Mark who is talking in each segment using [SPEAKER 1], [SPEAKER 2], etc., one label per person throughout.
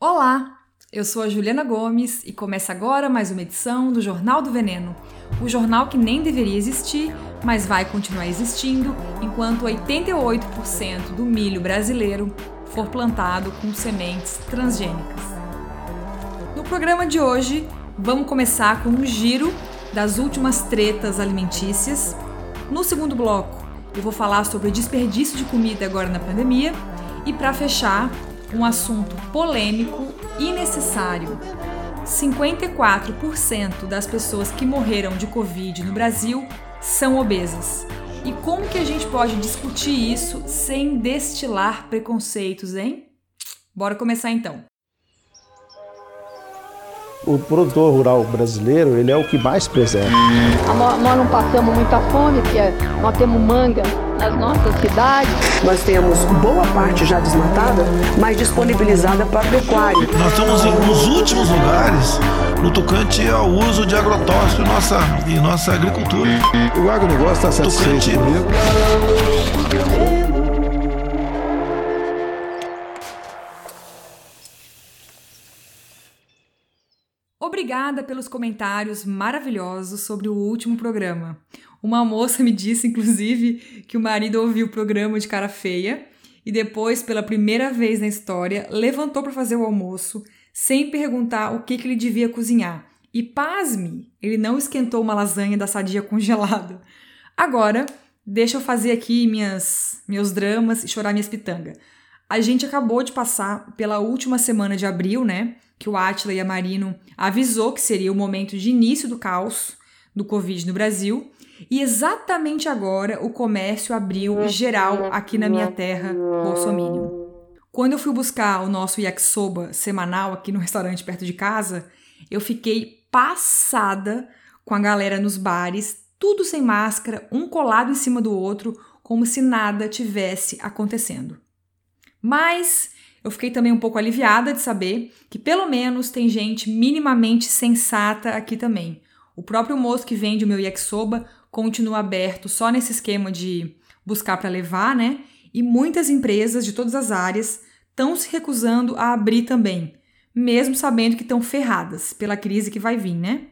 [SPEAKER 1] Olá, eu sou a Juliana Gomes e começa agora mais uma edição do Jornal do Veneno. O jornal que nem deveria existir, mas vai continuar existindo enquanto 88% do milho brasileiro for plantado com sementes transgênicas. No programa de hoje, vamos começar com um giro das últimas tretas alimentícias. No segundo bloco, eu vou falar sobre desperdício de comida agora na pandemia. E para fechar, um assunto polêmico e necessário. 54% das pessoas que morreram de Covid no Brasil são obesas. E como que a gente pode discutir isso sem destilar preconceitos, hein? Bora começar então.
[SPEAKER 2] O produtor rural brasileiro, ele é o que mais preserva.
[SPEAKER 3] Nós não passamos muita fome, porque nós temos manga, nas nossas cidades.
[SPEAKER 4] Nós temos boa parte já desmatada, mas disponibilizada para pecuária.
[SPEAKER 5] Nós estamos nos últimos lugares no tocante ao uso de agrotóxico em nossa, em nossa agricultura.
[SPEAKER 2] O agronegócio está satisfeito comigo.
[SPEAKER 1] Obrigada pelos comentários maravilhosos sobre o último programa. Uma moça me disse, inclusive, que o marido ouviu o programa de cara feia e depois, pela primeira vez na história, levantou para fazer o almoço sem perguntar o que, que ele devia cozinhar. E pasme, ele não esquentou uma lasanha da sadia congelada. Agora, deixa eu fazer aqui minhas, meus dramas e chorar minhas pitangas. A gente acabou de passar pela última semana de abril, né? Que o Atila e a Marino avisou que seria o momento de início do caos do Covid no Brasil. E exatamente agora o comércio abriu geral aqui na minha terra, Bolsominion. Quando eu fui buscar o nosso yakisoba semanal aqui no restaurante perto de casa, eu fiquei passada com a galera nos bares, tudo sem máscara, um colado em cima do outro, como se nada tivesse acontecendo. Mas eu fiquei também um pouco aliviada de saber que pelo menos tem gente minimamente sensata aqui também. O próprio moço que vende o meu yakisoba continua aberto só nesse esquema de buscar para levar, né? E muitas empresas de todas as áreas estão se recusando a abrir também, mesmo sabendo que estão ferradas pela crise que vai vir, né?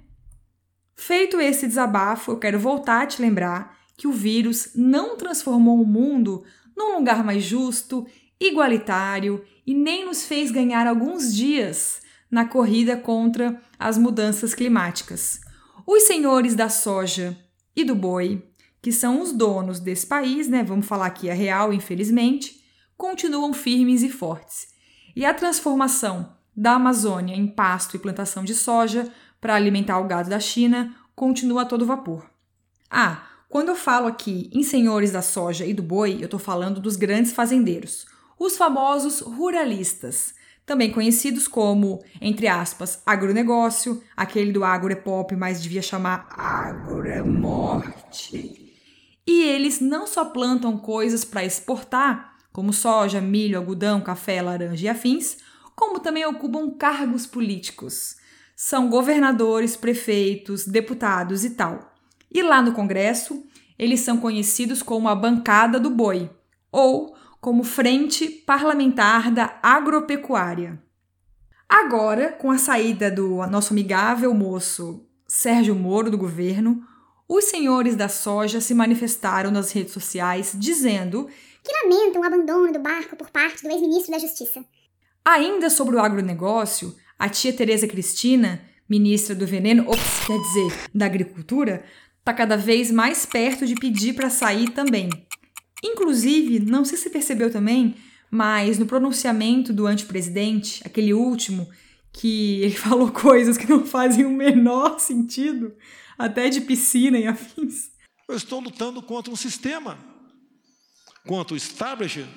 [SPEAKER 1] Feito esse desabafo, eu quero voltar a te lembrar que o vírus não transformou o mundo num lugar mais justo, igualitário e nem nos fez ganhar alguns dias na corrida contra as mudanças climáticas. Os senhores da soja e do boi, que são os donos desse país, né? Vamos falar aqui a real, infelizmente, continuam firmes e fortes. E a transformação da Amazônia em pasto e plantação de soja para alimentar o gado da China continua a todo vapor. Ah, quando eu falo aqui em senhores da soja e do boi, eu estou falando dos grandes fazendeiros, os famosos ruralistas, também conhecidos como, entre aspas, agronegócio, aquele do agro é pop, mas devia chamar agro é morte. E eles não só plantam coisas para exportar, como soja, milho, algodão, café, laranja e afins, como também ocupam cargos políticos. São governadores, prefeitos, deputados e tal. E lá no Congresso, eles são conhecidos como a bancada do boi, ou como Frente Parlamentar da Agropecuária. Agora, com a saída do nosso amigável moço Sérgio Moro do governo, os senhores da soja se manifestaram nas redes sociais dizendo
[SPEAKER 6] que lamentam o abandono do barco por parte do ex-ministro da Justiça.
[SPEAKER 1] Ainda sobre o agronegócio, a tia Tereza Cristina, ministra do veneno, ops, quer dizer, da agricultura, está cada vez mais perto de pedir para sair também. Inclusive, não sei se percebeu também, mas no pronunciamento do antepresidente, aquele último, que ele falou coisas que não fazem o menor sentido, até de piscina e afins.
[SPEAKER 5] Eu estou lutando contra um sistema, contra o establishment,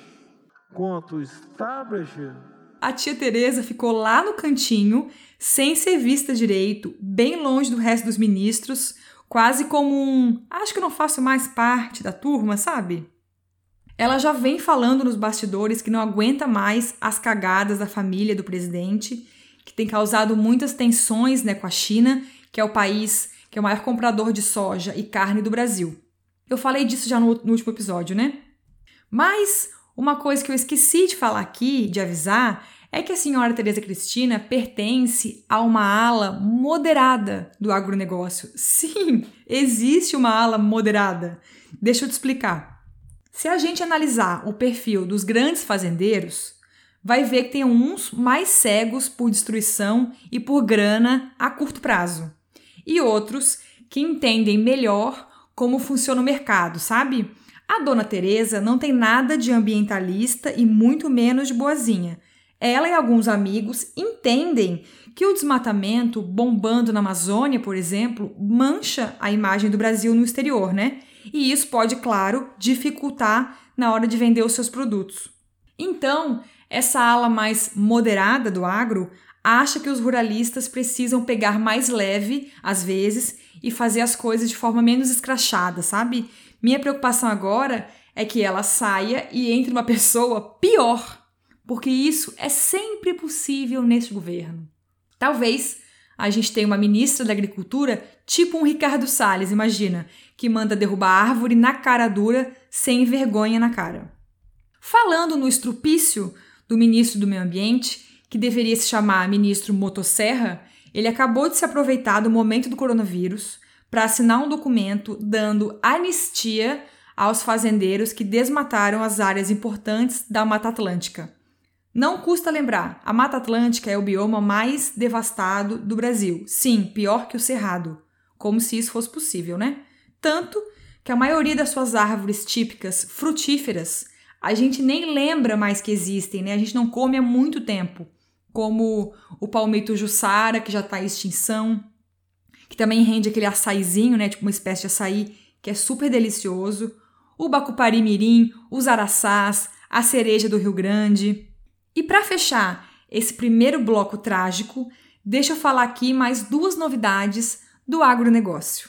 [SPEAKER 5] contra o establishment.
[SPEAKER 1] A tia Teresa ficou lá no cantinho, sem ser vista direito, bem longe do resto dos ministros, quase como um, acho que não faço mais parte da turma, sabe? Ela já vem falando nos bastidores que não aguenta mais as cagadas da família do presidente, que tem causado muitas tensões né, com a China, que é o país que é o maior comprador de soja e carne do Brasil. Eu falei disso já no, no último episódio, né? Mas uma coisa que eu esqueci de falar aqui, de avisar, é que a senhora Tereza Cristina pertence a uma ala moderada do agronegócio. Sim, existe uma ala moderada. Deixa eu te explicar. Se a gente analisar o perfil dos grandes fazendeiros, vai ver que tem uns mais cegos por destruição e por grana a curto prazo, e outros que entendem melhor como funciona o mercado, sabe? A dona Teresa não tem nada de ambientalista e muito menos de boazinha. Ela e alguns amigos entendem que o desmatamento bombando na Amazônia, por exemplo, mancha a imagem do Brasil no exterior, né? E isso pode, claro, dificultar na hora de vender os seus produtos. Então, essa ala mais moderada do agro acha que os ruralistas precisam pegar mais leve, às vezes, e fazer as coisas de forma menos escrachada, sabe? Minha preocupação agora é que ela saia e entre uma pessoa pior porque isso é sempre possível neste governo. Talvez a gente tenha uma ministra da Agricultura, tipo um Ricardo Salles, imagina, que manda derrubar árvore na cara dura, sem vergonha na cara. Falando no estrupício do ministro do Meio Ambiente, que deveria se chamar ministro Motosserra, ele acabou de se aproveitar do momento do coronavírus para assinar um documento dando anistia aos fazendeiros que desmataram as áreas importantes da Mata Atlântica. Não custa lembrar, a Mata Atlântica é o bioma mais devastado do Brasil. Sim, pior que o Cerrado. Como se isso fosse possível, né? Tanto que a maioria das suas árvores típicas frutíferas a gente nem lembra mais que existem, né? A gente não come há muito tempo. Como o palmito jussara, que já está em extinção, que também rende aquele açaizinho, né? Tipo uma espécie de açaí que é super delicioso. O bacupari mirim, os araçás, a cereja do Rio Grande. E para fechar esse primeiro bloco trágico, deixa eu falar aqui mais duas novidades do agronegócio.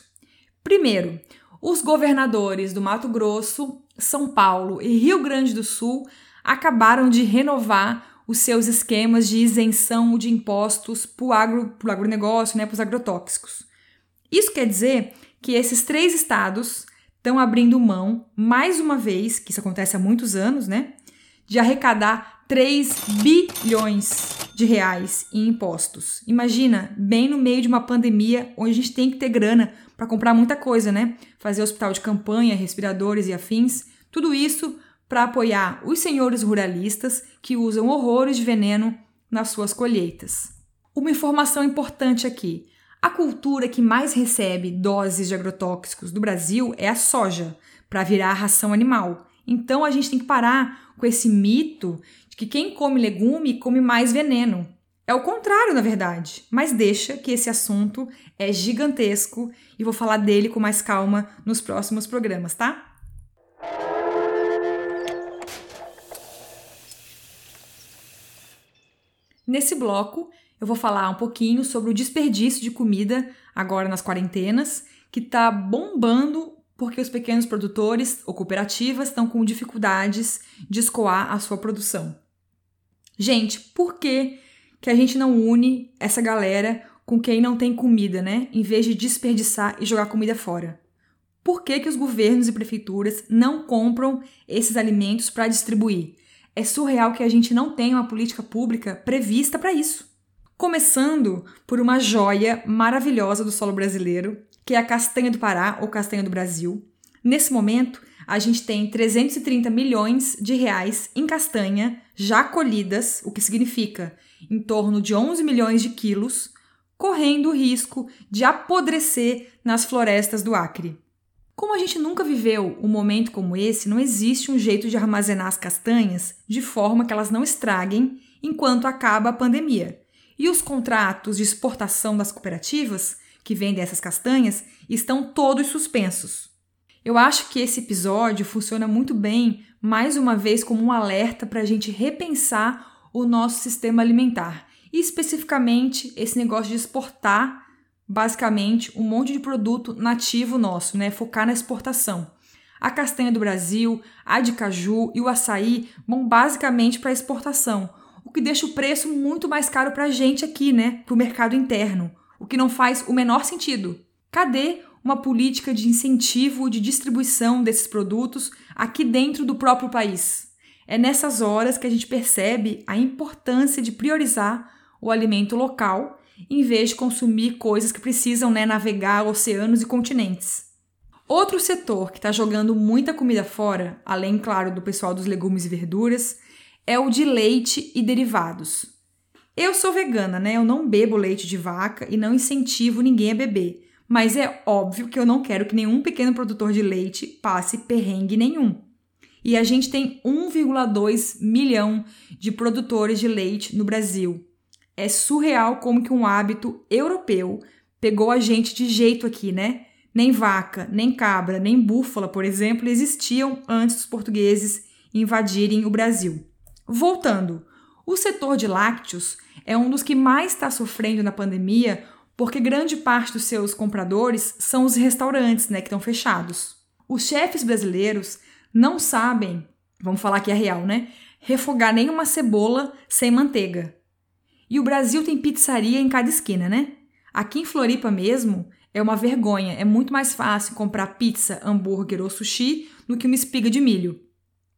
[SPEAKER 1] Primeiro, os governadores do Mato Grosso, São Paulo e Rio Grande do Sul acabaram de renovar os seus esquemas de isenção de impostos para o agro, agronegócio, né, para os agrotóxicos. Isso quer dizer que esses três estados estão abrindo mão, mais uma vez, que isso acontece há muitos anos, né, de arrecadar 3 bilhões de reais em impostos. Imagina, bem no meio de uma pandemia onde a gente tem que ter grana para comprar muita coisa, né? Fazer hospital de campanha, respiradores e afins, tudo isso para apoiar os senhores ruralistas que usam horrores de veneno nas suas colheitas. Uma informação importante aqui: a cultura que mais recebe doses de agrotóxicos do Brasil é a soja, para virar ração animal. Então a gente tem que parar com esse mito que quem come legume come mais veneno. É o contrário, na verdade, mas deixa que esse assunto é gigantesco e vou falar dele com mais calma nos próximos programas, tá? Nesse bloco, eu vou falar um pouquinho sobre o desperdício de comida agora nas quarentenas, que está bombando porque os pequenos produtores ou cooperativas estão com dificuldades de escoar a sua produção. Gente, por que, que a gente não une essa galera com quem não tem comida, né? Em vez de desperdiçar e jogar comida fora? Por que, que os governos e prefeituras não compram esses alimentos para distribuir? É surreal que a gente não tenha uma política pública prevista para isso. Começando por uma joia maravilhosa do solo brasileiro, que é a castanha do Pará ou castanha do Brasil. Nesse momento, a gente tem 330 milhões de reais em castanha já colhidas, o que significa em torno de 11 milhões de quilos, correndo o risco de apodrecer nas florestas do Acre. Como a gente nunca viveu um momento como esse, não existe um jeito de armazenar as castanhas de forma que elas não estraguem enquanto acaba a pandemia. E os contratos de exportação das cooperativas que vendem essas castanhas estão todos suspensos. Eu acho que esse episódio funciona muito bem, mais uma vez, como um alerta para a gente repensar o nosso sistema alimentar e especificamente esse negócio de exportar basicamente um monte de produto nativo nosso, né? Focar na exportação. A castanha do Brasil, a de caju e o açaí vão basicamente para exportação, o que deixa o preço muito mais caro para a gente aqui, né? Para o mercado interno o que não faz o menor sentido. Cadê uma política de incentivo de distribuição desses produtos aqui dentro do próprio país? É nessas horas que a gente percebe a importância de priorizar o alimento local em vez de consumir coisas que precisam né, navegar oceanos e continentes. Outro setor que está jogando muita comida fora, além, claro, do pessoal dos legumes e verduras, é o de leite e derivados. Eu sou vegana, né? Eu não bebo leite de vaca e não incentivo ninguém a beber. Mas é óbvio que eu não quero que nenhum pequeno produtor de leite passe perrengue nenhum. E a gente tem 1,2 milhão de produtores de leite no Brasil. É surreal como que um hábito europeu pegou a gente de jeito aqui, né? Nem vaca, nem cabra, nem búfala, por exemplo, existiam antes dos portugueses invadirem o Brasil. Voltando, o setor de lácteos é um dos que mais está sofrendo na pandemia porque grande parte dos seus compradores são os restaurantes, né, que estão fechados. Os chefes brasileiros não sabem, vamos falar que é real, né, refogar nenhuma cebola sem manteiga. E o Brasil tem pizzaria em cada esquina, né? Aqui em Floripa mesmo é uma vergonha, é muito mais fácil comprar pizza, hambúrguer ou sushi do que uma espiga de milho.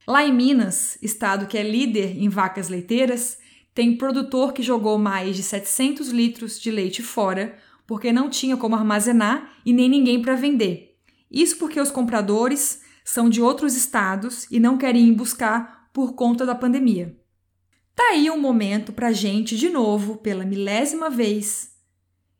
[SPEAKER 1] Lá em Minas, estado que é líder em vacas leiteiras, tem produtor que jogou mais de 700 litros de leite fora porque não tinha como armazenar e nem ninguém para vender. Isso porque os compradores são de outros estados e não querem ir buscar por conta da pandemia. Tá aí um momento para a gente, de novo, pela milésima vez,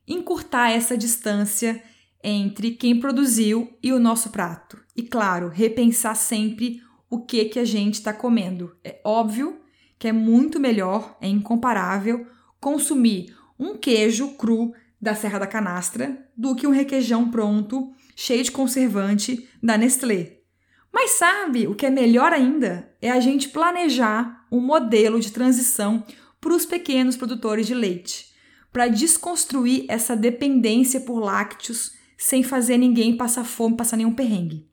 [SPEAKER 1] encurtar essa distância entre quem produziu e o nosso prato. E, claro, repensar sempre o que que a gente está comendo. É óbvio que é muito melhor, é incomparável, consumir um queijo cru da Serra da Canastra do que um requeijão pronto, cheio de conservante da Nestlé. Mas sabe o que é melhor ainda? É a gente planejar um modelo de transição para os pequenos produtores de leite, para desconstruir essa dependência por lácteos sem fazer ninguém passar fome, passar nenhum perrengue.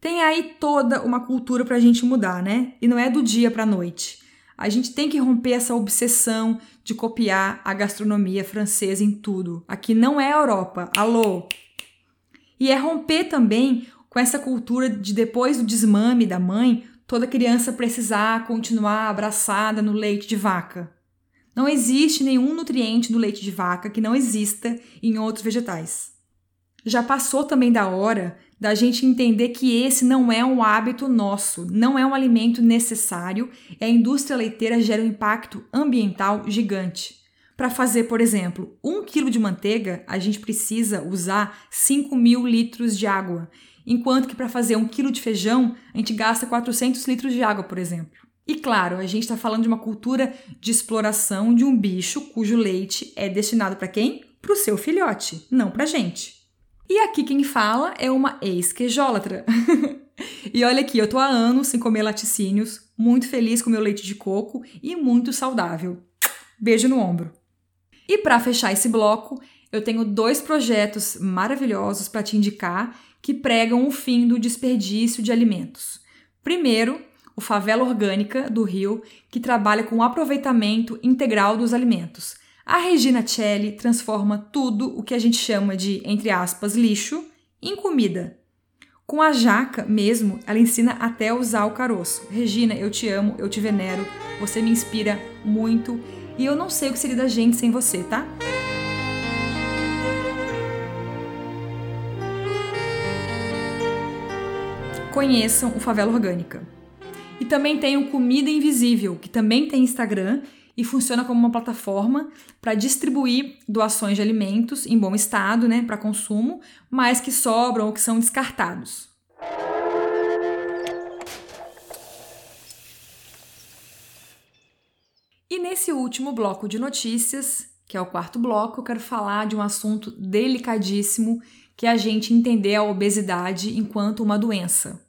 [SPEAKER 1] Tem aí toda uma cultura para a gente mudar, né? E não é do dia para a noite. A gente tem que romper essa obsessão de copiar a gastronomia francesa em tudo. Aqui não é Europa. Alô? E é romper também com essa cultura de depois do desmame da mãe, toda criança precisar continuar abraçada no leite de vaca. Não existe nenhum nutriente no leite de vaca que não exista em outros vegetais. Já passou também da hora da gente entender que esse não é um hábito nosso, não é um alimento necessário e a indústria leiteira gera um impacto ambiental gigante. Para fazer, por exemplo, um quilo de manteiga, a gente precisa usar 5 mil litros de água, enquanto que para fazer um quilo de feijão, a gente gasta 400 litros de água, por exemplo. E claro, a gente está falando de uma cultura de exploração de um bicho cujo leite é destinado para quem? Para o seu filhote, não para gente. E aqui quem fala é uma ex-quejólatra. e olha aqui, eu tô há anos sem comer laticínios, muito feliz com meu leite de coco e muito saudável. Beijo no ombro. E para fechar esse bloco, eu tenho dois projetos maravilhosos para te indicar que pregam o fim do desperdício de alimentos. Primeiro, o Favela Orgânica do Rio, que trabalha com o aproveitamento integral dos alimentos a Regina Celli transforma tudo o que a gente chama de, entre aspas, lixo em comida. Com a jaca mesmo, ela ensina até usar o caroço. Regina, eu te amo, eu te venero, você me inspira muito e eu não sei o que seria da gente sem você, tá? Conheçam o Favela Orgânica. E também tem o Comida Invisível, que também tem Instagram e funciona como uma plataforma para distribuir doações de alimentos em bom estado, né, para consumo, mas que sobram ou que são descartados. E nesse último bloco de notícias, que é o quarto bloco, eu quero falar de um assunto delicadíssimo que é a gente entender a obesidade enquanto uma doença.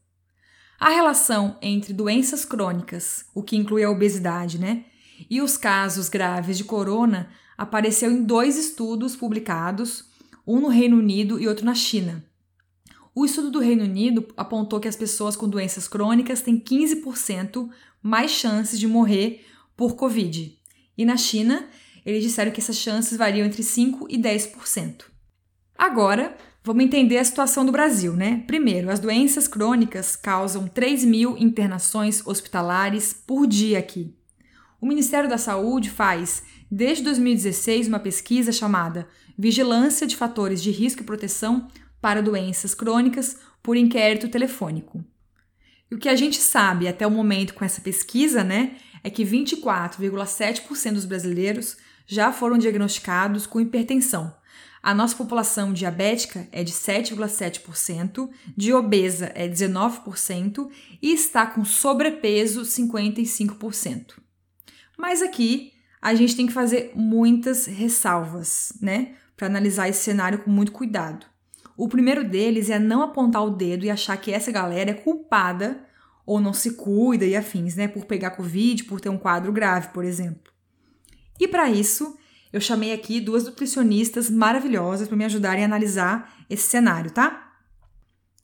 [SPEAKER 1] A relação entre doenças crônicas, o que inclui a obesidade, né, e os casos graves de corona apareceu em dois estudos publicados, um no Reino Unido e outro na China. O estudo do Reino Unido apontou que as pessoas com doenças crônicas têm 15% mais chances de morrer por Covid. E na China, eles disseram que essas chances variam entre 5 e 10%. Agora, Vamos entender a situação do Brasil, né? Primeiro, as doenças crônicas causam 3 mil internações hospitalares por dia aqui. O Ministério da Saúde faz, desde 2016, uma pesquisa chamada Vigilância de Fatores de Risco e Proteção para Doenças Crônicas por Inquérito Telefônico. E o que a gente sabe até o momento com essa pesquisa, né, é que 24,7% dos brasileiros já foram diagnosticados com hipertensão. A nossa população diabética é de 7,7%, de obesa é 19% e está com sobrepeso 55%. Mas aqui a gente tem que fazer muitas ressalvas, né, para analisar esse cenário com muito cuidado. O primeiro deles é não apontar o dedo e achar que essa galera é culpada ou não se cuida e afins, né, por pegar Covid, por ter um quadro grave, por exemplo. E para isso, eu chamei aqui duas nutricionistas maravilhosas para me ajudarem a analisar esse cenário, tá?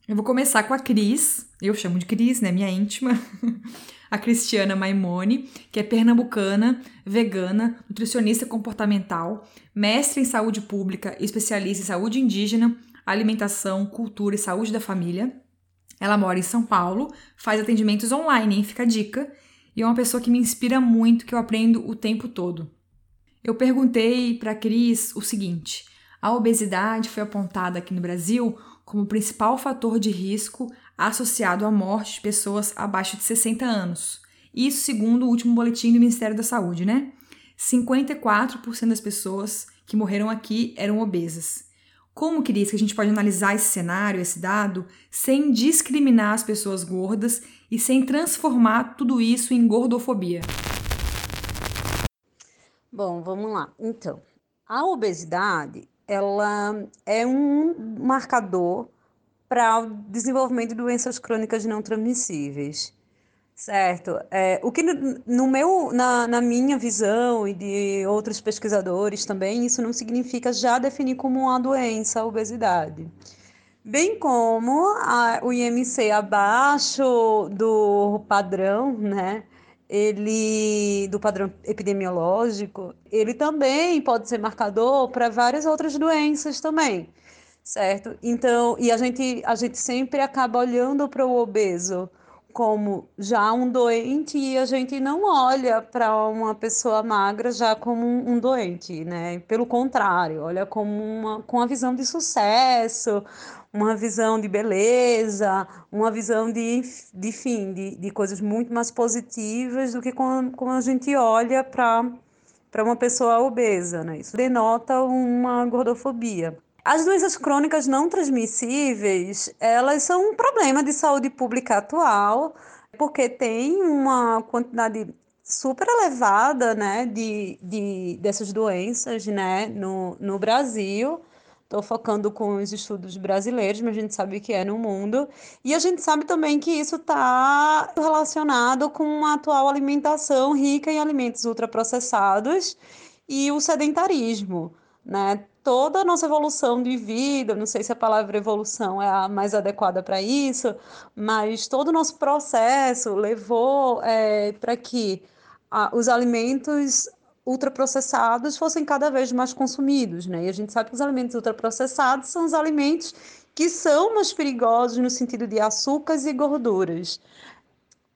[SPEAKER 1] Eu vou começar com a Cris, eu chamo de Cris, né, minha íntima, a Cristiana Maimone, que é pernambucana, vegana, nutricionista comportamental, mestre em saúde pública e especialista em saúde indígena, alimentação, cultura e saúde da família. Ela mora em São Paulo, faz atendimentos online, hein? Fica a dica. E é uma pessoa que me inspira muito, que eu aprendo o tempo todo. Eu perguntei para a Cris o seguinte: a obesidade foi apontada aqui no Brasil como principal fator de risco associado à morte de pessoas abaixo de 60 anos. Isso segundo o último boletim do Ministério da Saúde, né? 54% das pessoas que morreram aqui eram obesas. Como, Cris, que a gente pode analisar esse cenário, esse dado, sem discriminar as pessoas gordas e sem transformar tudo isso em gordofobia?
[SPEAKER 7] Bom, vamos lá. Então, a obesidade, ela é um marcador para o desenvolvimento de doenças crônicas não transmissíveis. Certo. É, o que no meu, na, na minha visão e de outros pesquisadores também, isso não significa já definir como uma doença a obesidade. Bem como a, o IMC abaixo do padrão, né? Ele do padrão epidemiológico, ele também pode ser marcador para várias outras doenças também, certo? Então, e a gente a gente sempre acaba olhando para o obeso como já um doente e a gente não olha para uma pessoa magra já como um, um, doente, né? Pelo contrário, olha como uma com a visão de sucesso, uma visão de beleza, uma visão de, de fim, de, de coisas muito mais positivas do que quando, quando a gente olha para para uma pessoa obesa, né? Isso denota uma gordofobia. As doenças crônicas não transmissíveis, elas são um problema de saúde pública atual, porque tem uma quantidade super elevada, né, de, de dessas doenças, né, no, no Brasil. Estou focando com os estudos brasileiros, mas a gente sabe que é no mundo. E a gente sabe também que isso está relacionado com a atual alimentação rica em alimentos ultraprocessados e o sedentarismo, né? Toda a nossa evolução de vida, não sei se a palavra evolução é a mais adequada para isso, mas todo o nosso processo levou é, para que a, os alimentos ultraprocessados fossem cada vez mais consumidos, né? E a gente sabe que os alimentos ultraprocessados são os alimentos que são mais perigosos no sentido de açúcares e gorduras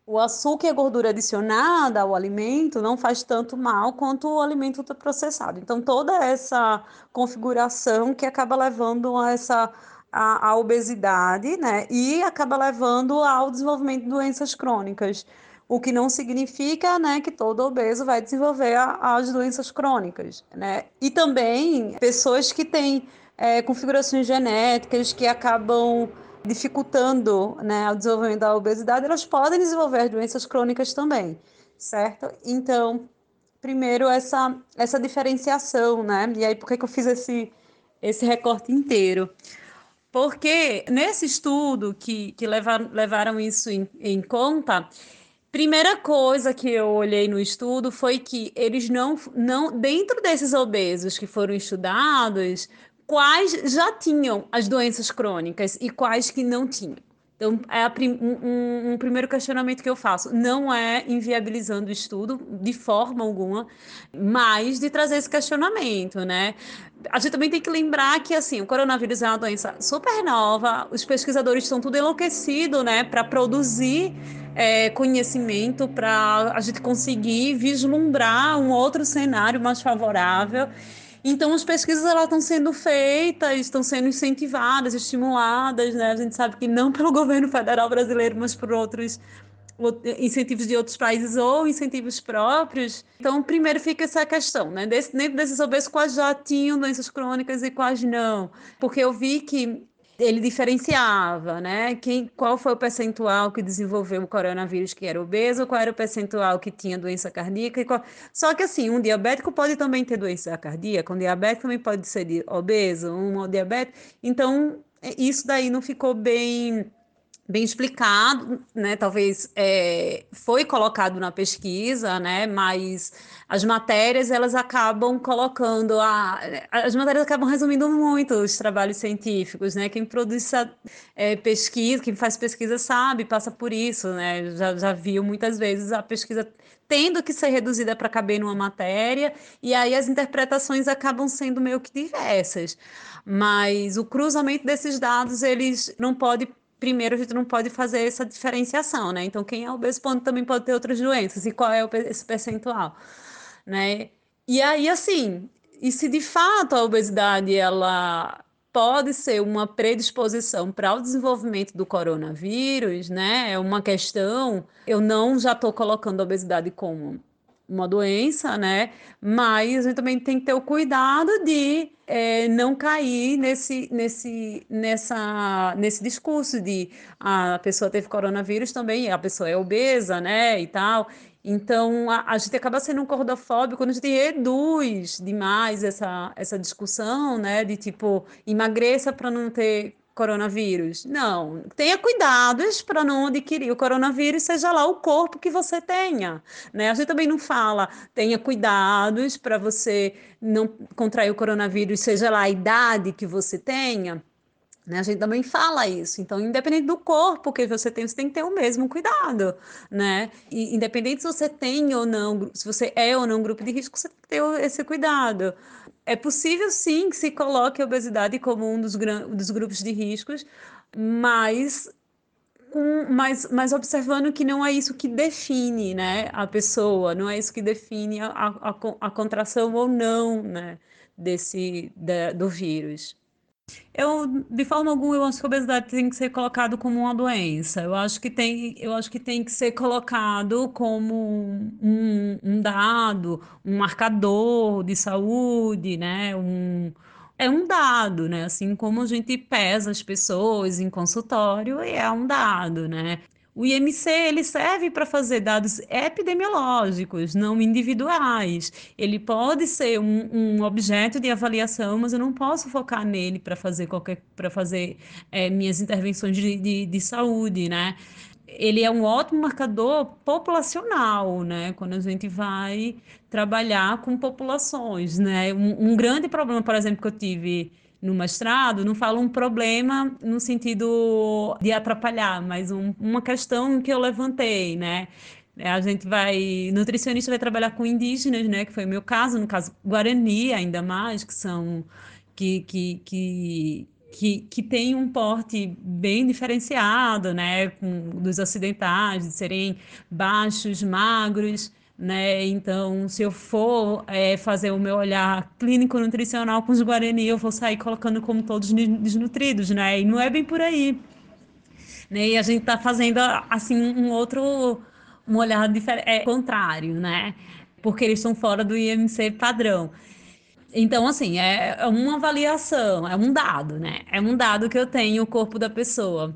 [SPEAKER 7] o açúcar e a gordura adicionada ao alimento não faz tanto mal quanto o alimento ultraprocessado. Então, toda essa configuração que acaba levando a essa a, a, obesidade, né? E acaba levando ao desenvolvimento de doenças crônicas. O que não significa, né, que todo obeso vai desenvolver a, as doenças crônicas, né? E também pessoas que têm é, configurações genéticas que acabam dificultando né, o desenvolvimento da obesidade, elas podem desenvolver doenças crônicas também, certo? Então, primeiro essa, essa diferenciação, né? E aí, por que, que eu fiz esse, esse recorte inteiro? Porque nesse estudo que, que levar, levaram isso em, em conta, primeira coisa que eu olhei no estudo foi que eles não, não dentro desses obesos que foram estudados, quais já tinham as doenças crônicas e quais que não tinham. Então, é um, um, primeiro questionamento que eu faço. Não é inviabilizando o estudo, de forma alguma, mas de trazer esse questionamento, né? A gente também tem que lembrar que, assim, o coronavírus é uma doença super nova, os pesquisadores estão tudo enlouquecidos, né, para produzir é, conhecimento, para a gente conseguir vislumbrar um outro cenário mais favorável. Então, as pesquisas elas estão sendo feitas, estão sendo incentivadas, estimuladas, né? A gente sabe que não pelo governo federal brasileiro, mas por outros incentivos de outros países ou incentivos próprios. Então, primeiro fica essa questão, né? Desse, dentro desses OBEs, quais já tinham doenças crônicas e quais não. Porque eu vi que ele diferenciava, né? Quem, qual foi o percentual que desenvolveu o coronavírus que era obeso, qual era o percentual que tinha doença cardíaca. Qual... Só que assim, um diabético pode também ter doença cardíaca, um diabético também pode ser obeso, um diabético. Então, é, isso daí não ficou bem bem explicado, né? Talvez é, foi colocado na pesquisa, né? Mas as matérias elas acabam colocando a, as matérias acabam resumindo muito os trabalhos científicos, né? Quem produz é, pesquisa, quem faz pesquisa sabe, passa por isso, né? Já, já viu muitas vezes a pesquisa tendo que ser reduzida para caber numa matéria e aí as interpretações acabam sendo meio que diversas. Mas o cruzamento desses dados eles não pode primeiro a gente não pode fazer essa diferenciação, né? Então, quem é obeso também pode ter outras doenças, e qual é esse percentual, né? E aí, assim, e se de fato a obesidade, ela pode ser uma predisposição para o desenvolvimento do coronavírus, né? É uma questão, eu não já estou colocando a obesidade como uma doença, né? Mas a gente também tem que ter o cuidado de é, não cair nesse, nesse, nessa, nesse discurso de ah, a pessoa teve coronavírus também, a pessoa é obesa, né? E tal. Então, a, a gente acaba sendo um cordofóbico quando a gente reduz demais essa, essa discussão, né? De tipo, emagreça para não ter coronavírus. Não, tenha cuidados para não adquirir o coronavírus, seja lá o corpo que você tenha. Né? A gente também não fala, tenha cuidados para você não contrair o coronavírus, seja lá a idade que você tenha. Né? A gente também fala isso. Então, independente do corpo que você tem, você tem que ter o mesmo cuidado, né? E, independente se você tem ou não, se você é ou não um grupo de risco, você tem que ter esse cuidado. É possível, sim, que se coloque a obesidade como um dos, dos grupos de riscos, mas mas, mas observando que não é isso que define né, a pessoa, não é isso que define a, a, a contração ou não né, desse, da, do vírus. Eu, de forma alguma, eu acho que a obesidade tem que ser colocado como uma doença. Eu acho que tem, eu acho que tem que ser colocado como um, um dado, um marcador de saúde, né? Um, é um dado, né? Assim como a gente pesa as pessoas em consultório, é um dado, né? O IMC ele serve para fazer dados epidemiológicos, não individuais. Ele pode ser um, um, objeto de avaliação, mas eu não posso focar nele para fazer qualquer para fazer é, minhas intervenções de, de, de saúde, né? ele é um ótimo marcador populacional, né? Quando a gente vai trabalhar com populações, né? Um, um grande problema, por exemplo, que eu tive no mestrado, não falo um problema no sentido de atrapalhar, mas um, uma questão que eu levantei, né? A gente vai, nutricionista vai trabalhar com indígenas, né? Que foi o meu caso, no caso Guarani, ainda mais, que são que, que, que que, que tem um porte bem diferenciado, né, com, dos ocidentais, de serem baixos, magros, né? Então, se eu for é, fazer o meu olhar clínico nutricional com os Guarani, eu vou sair colocando como todos desnutridos, né? E não é bem por aí. Né? E a gente está fazendo, assim, um outro, um olhar diferente, é, contrário, né? Porque eles estão fora do IMC padrão. Então, assim, é, é uma avaliação, é um dado, né? É um dado que eu tenho o corpo da pessoa,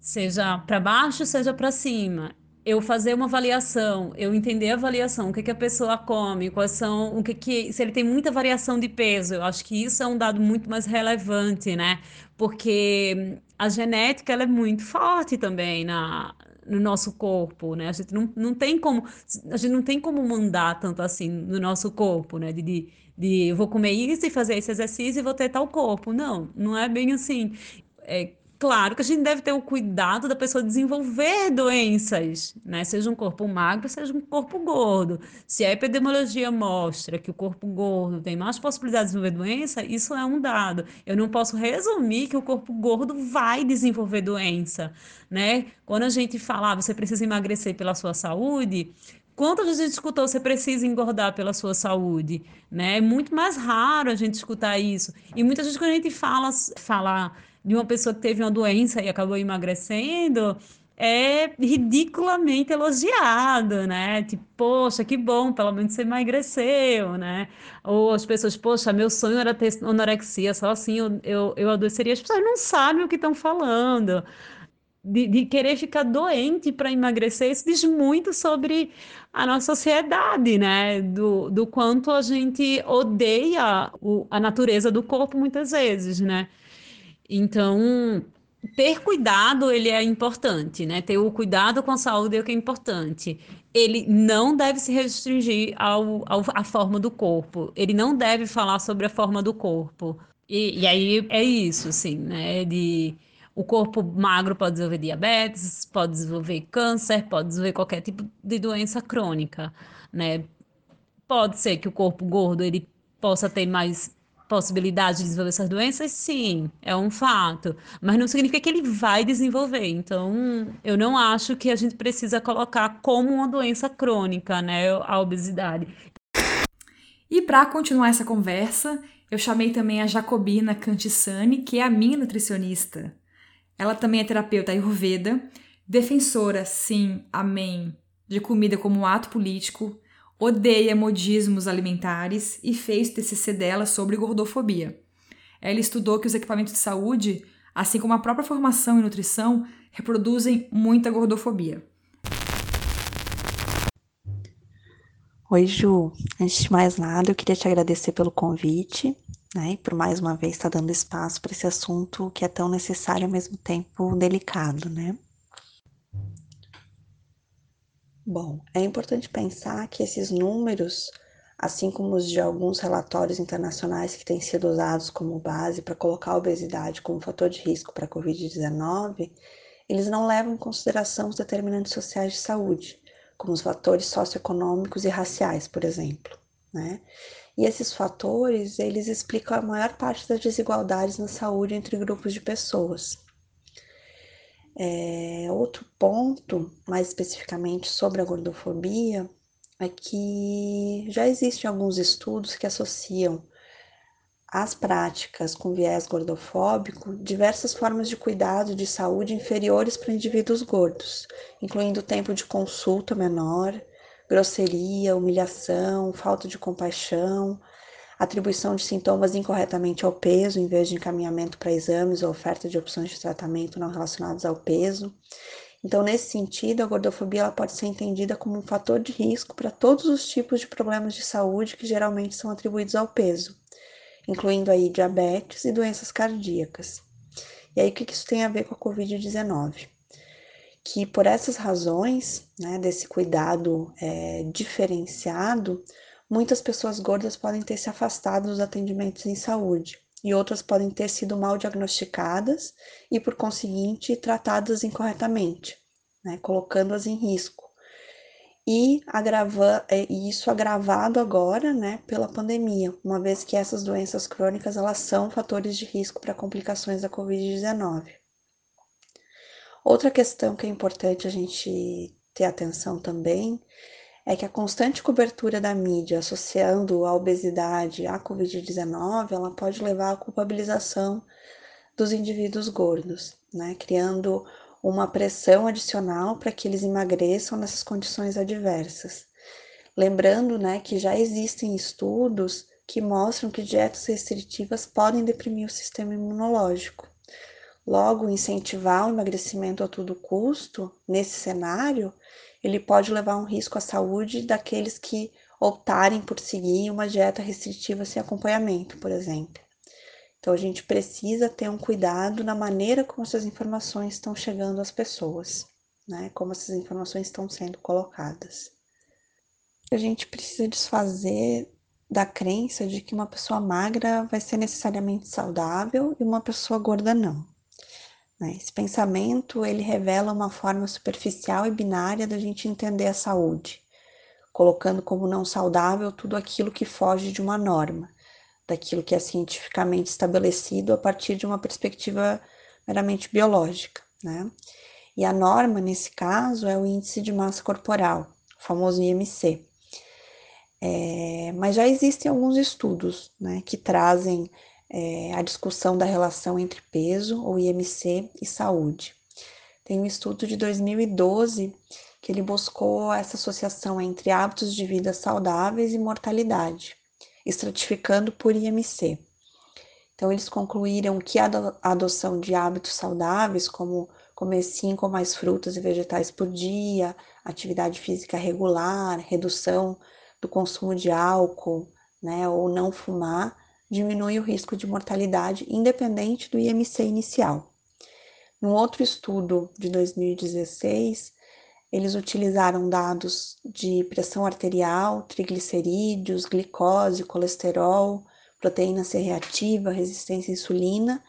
[SPEAKER 7] seja para baixo, seja para cima eu fazer uma avaliação, eu entender a avaliação, o que, que a pessoa come, quais são, o que, que se ele tem muita variação de peso, eu acho que isso é um dado muito mais relevante, né? Porque a genética ela é muito forte também na, no nosso corpo, né? A gente não, não tem como a gente não tem como mandar tanto assim no nosso corpo, né? De, de, de eu vou comer isso e fazer esse exercício e vou ter tal corpo. Não, não é bem assim. É, Claro que a gente deve ter o cuidado da pessoa desenvolver doenças, né? Seja um corpo magro, seja um corpo gordo. Se a epidemiologia mostra que o corpo gordo tem mais possibilidade de desenvolver doença, isso é um dado. Eu não posso resumir que o corpo gordo vai desenvolver doença, né? Quando a gente fala, ah, você precisa emagrecer pela sua saúde, Quantas vezes a gente escutou você precisa engordar pela sua saúde? Né? É muito mais raro a gente escutar isso. E muitas vezes quando a gente fala de uma pessoa que teve uma doença e acabou emagrecendo, é ridiculamente elogiado, né? Tipo, poxa, que bom, pelo menos você emagreceu, né? Ou as pessoas, poxa, meu sonho era ter anorexia, só assim eu, eu, eu adoeceria. As pessoas não sabem o que estão falando de, de querer ficar doente para emagrecer, isso diz muito sobre a nossa sociedade, né? Do, do quanto a gente odeia o, a natureza do corpo muitas vezes, né? Então, ter cuidado ele é importante, né? Ter o cuidado com a saúde é o que é importante. Ele não deve se restringir ao, ao, à forma do corpo. Ele não deve falar sobre a forma do corpo. E, e aí é isso, assim, né? De o corpo magro pode desenvolver diabetes, pode desenvolver câncer, pode desenvolver qualquer tipo de doença crônica, né? Pode ser que o corpo gordo ele possa ter mais possibilidade de desenvolver essas doenças, sim, é um fato, mas não significa que ele vai desenvolver. Então, eu não acho que a gente precisa colocar como uma doença crônica, né, a obesidade.
[SPEAKER 1] E para continuar essa conversa, eu chamei também a Jacobina Cantissani, que é a minha nutricionista. Ela também é terapeuta ayurveda, defensora, sim, amém, de comida como um ato político, odeia modismos alimentares e fez TCC dela sobre gordofobia. Ela estudou que os equipamentos de saúde, assim como a própria formação em nutrição, reproduzem muita gordofobia.
[SPEAKER 8] Oi, Ju. Antes de mais nada, eu queria te agradecer pelo convite né? E por mais uma vez estar tá dando espaço para esse assunto que é tão necessário e ao mesmo tempo delicado, né? Bom, é importante pensar que esses números, assim como os de alguns relatórios internacionais que têm sido usados como base para colocar a obesidade como fator de risco para a Covid-19, eles não levam em consideração os determinantes sociais de saúde, como os fatores socioeconômicos e raciais, por exemplo, né? E esses fatores, eles explicam a maior parte das desigualdades na saúde entre grupos de pessoas. É, outro ponto, mais especificamente sobre a gordofobia, é que já existem alguns estudos que associam as práticas com viés gordofóbico diversas formas de cuidado de saúde inferiores para indivíduos gordos, incluindo tempo de consulta menor, grosseria, humilhação, falta de compaixão, atribuição de sintomas incorretamente ao peso, em vez de encaminhamento para exames ou oferta de opções de tratamento não relacionados ao peso. Então, nesse sentido, a gordofobia pode ser entendida como um fator de risco para todos os tipos de problemas de saúde que geralmente são atribuídos ao peso, incluindo aí diabetes e doenças cardíacas. E aí, o que isso tem a ver com a Covid-19? que por essas razões, né, desse cuidado é, diferenciado, muitas pessoas gordas podem ter se afastado dos atendimentos em saúde e outras podem ter sido mal diagnosticadas e, por conseguinte, tratadas incorretamente, né, colocando-as em risco. E agrava, é, isso agravado agora né, pela pandemia, uma vez que essas doenças crônicas elas são fatores de risco para complicações da Covid-19. Outra questão que é importante a gente ter atenção também é que a constante cobertura da mídia associando a obesidade à Covid-19, ela pode levar à culpabilização dos indivíduos gordos, né? criando uma pressão adicional para que eles emagreçam nessas condições adversas. Lembrando né, que já existem estudos que mostram que dietas restritivas podem deprimir o sistema imunológico. Logo, incentivar o emagrecimento a todo custo, nesse cenário, ele pode levar um risco à saúde daqueles que optarem por seguir uma dieta restritiva sem acompanhamento, por exemplo. Então, a gente precisa ter um cuidado na maneira como essas informações estão chegando às pessoas, né? Como essas informações estão sendo colocadas. A gente precisa desfazer da crença de que uma pessoa magra vai ser necessariamente saudável e uma pessoa gorda não. Né? Esse pensamento ele revela uma forma superficial e binária da gente entender a saúde, colocando como não saudável tudo aquilo que foge de uma norma, daquilo que é cientificamente estabelecido a partir de uma perspectiva meramente biológica. Né? E a norma, nesse caso, é o índice de massa corporal, o famoso IMC. É, mas já existem alguns estudos né, que trazem é, a discussão da relação entre peso, ou IMC, e saúde. Tem um estudo de 2012 que ele buscou essa associação entre hábitos de vida saudáveis e mortalidade, estratificando por IMC. Então, eles concluíram que a adoção de hábitos saudáveis, como comer cinco ou mais frutas e vegetais por dia, atividade física regular, redução do consumo de álcool, né, ou não fumar, diminui o risco de mortalidade independente do IMC inicial. No outro estudo de 2016, eles utilizaram dados de pressão arterial, triglicerídeos, glicose, colesterol, proteína C reativa, resistência à insulina,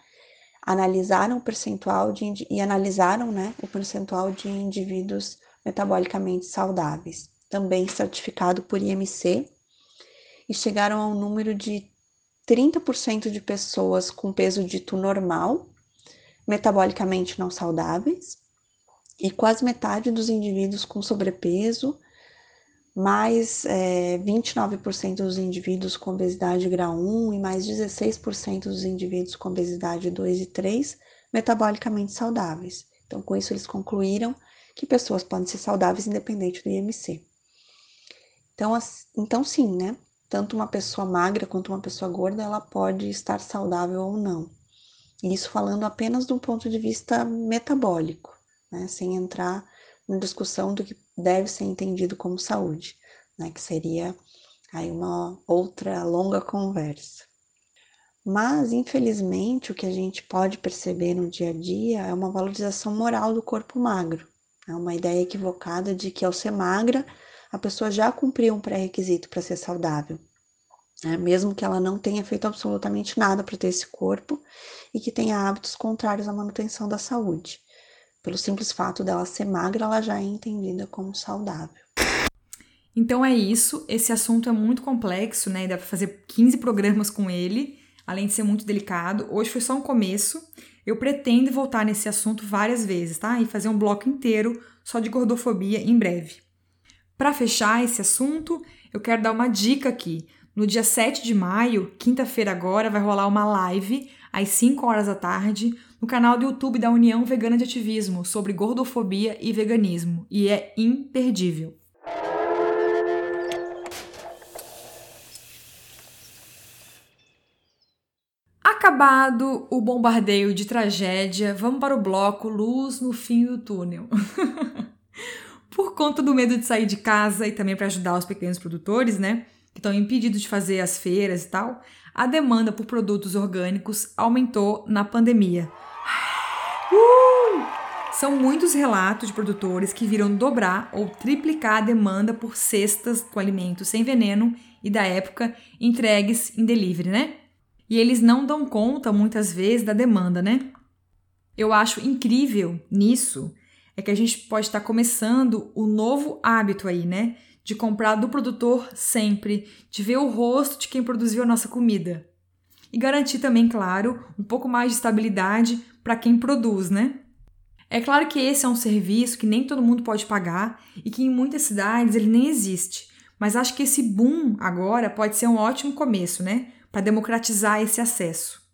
[SPEAKER 8] analisaram o percentual de, e analisaram né, o percentual de indivíduos metabolicamente saudáveis, também certificado por IMC, e chegaram ao número de 30% de pessoas com peso dito normal, metabolicamente não saudáveis, e quase metade dos indivíduos com sobrepeso, mais é, 29% dos indivíduos com obesidade grau 1 e mais 16% dos indivíduos com obesidade 2 e 3 metabolicamente saudáveis. Então, com isso, eles concluíram que pessoas podem ser saudáveis independente do IMC. Então, então sim, né? Tanto uma pessoa magra quanto uma pessoa gorda, ela pode estar saudável ou não. Isso falando apenas do ponto de vista metabólico, né? sem entrar na discussão do que deve ser entendido como saúde, né? que seria aí uma outra longa conversa. Mas, infelizmente, o que a gente pode perceber no dia a dia é uma valorização moral do corpo magro. É uma ideia equivocada de que ao ser magra, a pessoa já cumpriu um pré-requisito para ser saudável. Né? Mesmo que ela não tenha feito absolutamente nada para ter esse corpo e que tenha hábitos contrários à manutenção da saúde. Pelo simples fato dela ser magra, ela já é entendida como saudável.
[SPEAKER 1] Então é isso, esse assunto é muito complexo, né? Dá para fazer 15 programas com ele, além de ser muito delicado. Hoje foi só um começo. Eu pretendo voltar nesse assunto várias vezes, tá? E fazer um bloco inteiro só de gordofobia em breve. Para fechar esse assunto, eu quero dar uma dica aqui. No dia 7 de maio, quinta-feira agora, vai rolar uma live às 5 horas da tarde no canal do YouTube da União Vegana de Ativismo sobre gordofobia e veganismo, e é imperdível. Acabado o bombardeio de tragédia, vamos para o bloco Luz no fim do túnel. por conta do medo de sair de casa e também para ajudar os pequenos produtores, né? Que estão impedidos de fazer as feiras e tal, a demanda por produtos orgânicos aumentou na pandemia. Uh! São muitos relatos de produtores que viram dobrar ou triplicar a demanda por cestas com alimentos sem veneno e da época entregues em delivery, né? E eles não dão conta muitas vezes da demanda, né? Eu acho incrível nisso é que a gente pode estar começando o novo hábito aí, né? De comprar do produtor sempre, de ver o rosto de quem produziu a nossa comida. E garantir também, claro, um pouco mais de estabilidade para quem produz, né? É claro que esse é um serviço que nem todo mundo pode pagar e que em muitas cidades ele nem existe. Mas acho que esse boom agora pode ser um ótimo começo, né? Para democratizar esse acesso.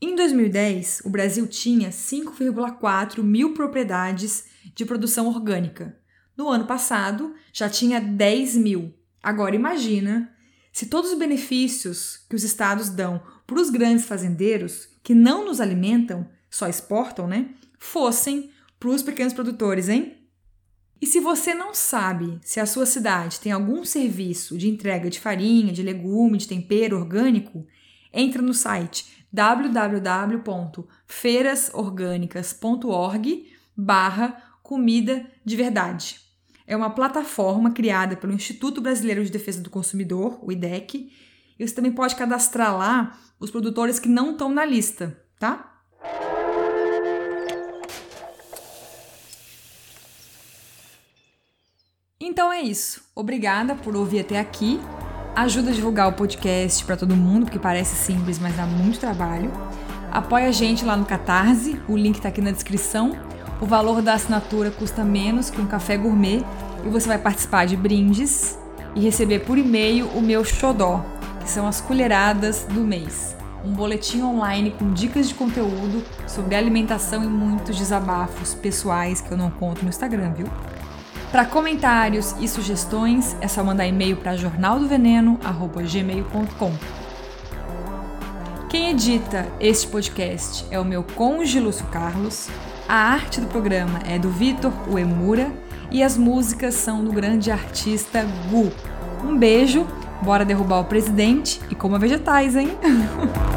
[SPEAKER 1] Em 2010, o Brasil tinha 5,4 mil propriedades de produção orgânica. No ano passado, já tinha 10 mil. Agora imagina se todos os benefícios que os estados dão para os grandes fazendeiros, que não nos alimentam, só exportam, né? Fossem para os pequenos produtores, hein? E se você não sabe se a sua cidade tem algum serviço de entrega de farinha, de legume, de tempero orgânico, entra no site www.feirasorgânicas.org barra comida de verdade. É uma plataforma criada pelo Instituto Brasileiro de Defesa do Consumidor, o IDEC, e você também pode cadastrar lá os produtores que não estão na lista, tá? Então é isso. Obrigada por ouvir até aqui Ajuda a divulgar o podcast para todo mundo, porque parece simples, mas dá muito trabalho. Apoie a gente lá no Catarse, o link está aqui na descrição. O valor da assinatura custa menos que um café gourmet e você vai participar de brindes e receber por e-mail o meu xodó, que são as colheradas do mês. Um boletim online com dicas de conteúdo sobre alimentação e muitos desabafos pessoais que eu não conto no Instagram, viu? Para comentários e sugestões, é só mandar e-mail para jornaldoveneno@gmail.com. Quem edita este podcast é o meu cônjuge Lúcio Carlos. A arte do programa é do Vitor Uemura e as músicas são do grande artista Gu. Um beijo, bora derrubar o presidente e coma vegetais, hein?